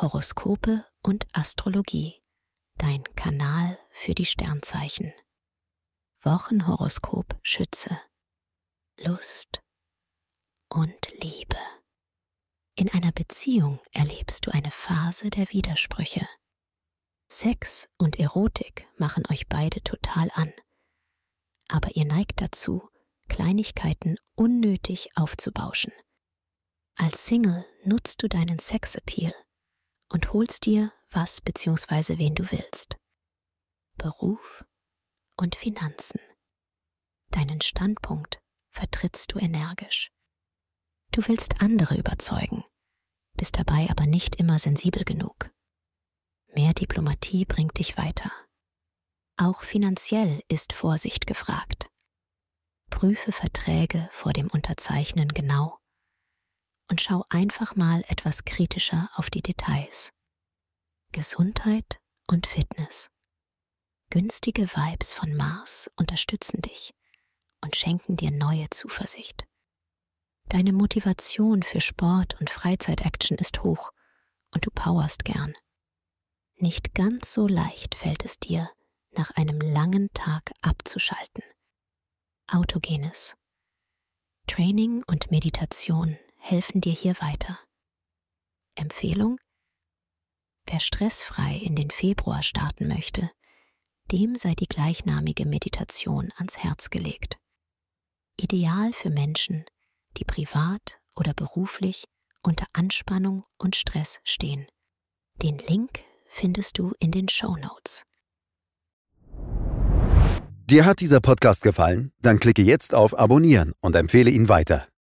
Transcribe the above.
Horoskope und Astrologie, dein Kanal für die Sternzeichen. Wochenhoroskop Schütze. Lust und Liebe. In einer Beziehung erlebst du eine Phase der Widersprüche. Sex und Erotik machen euch beide total an. Aber ihr neigt dazu, Kleinigkeiten unnötig aufzubauschen. Als Single nutzt du deinen Sexappeal und holst dir was bzw. wen du willst. Beruf und Finanzen. Deinen Standpunkt vertrittst du energisch. Du willst andere überzeugen, bist dabei aber nicht immer sensibel genug. Mehr Diplomatie bringt dich weiter. Auch finanziell ist Vorsicht gefragt. Prüfe Verträge vor dem Unterzeichnen genau und schau einfach mal etwas kritischer auf die Details. Gesundheit und Fitness. Günstige Vibes von Mars unterstützen dich und schenken dir neue Zuversicht. Deine Motivation für Sport und Freizeitaction ist hoch und du powerst gern. Nicht ganz so leicht fällt es dir, nach einem langen Tag abzuschalten. Autogenes. Training und Meditation helfen dir hier weiter. Empfehlung? Wer stressfrei in den Februar starten möchte, dem sei die gleichnamige Meditation ans Herz gelegt. Ideal für Menschen, die privat oder beruflich unter Anspannung und Stress stehen. Den Link findest du in den Show Notes. Dir hat dieser Podcast gefallen? Dann klicke jetzt auf Abonnieren und empfehle ihn weiter.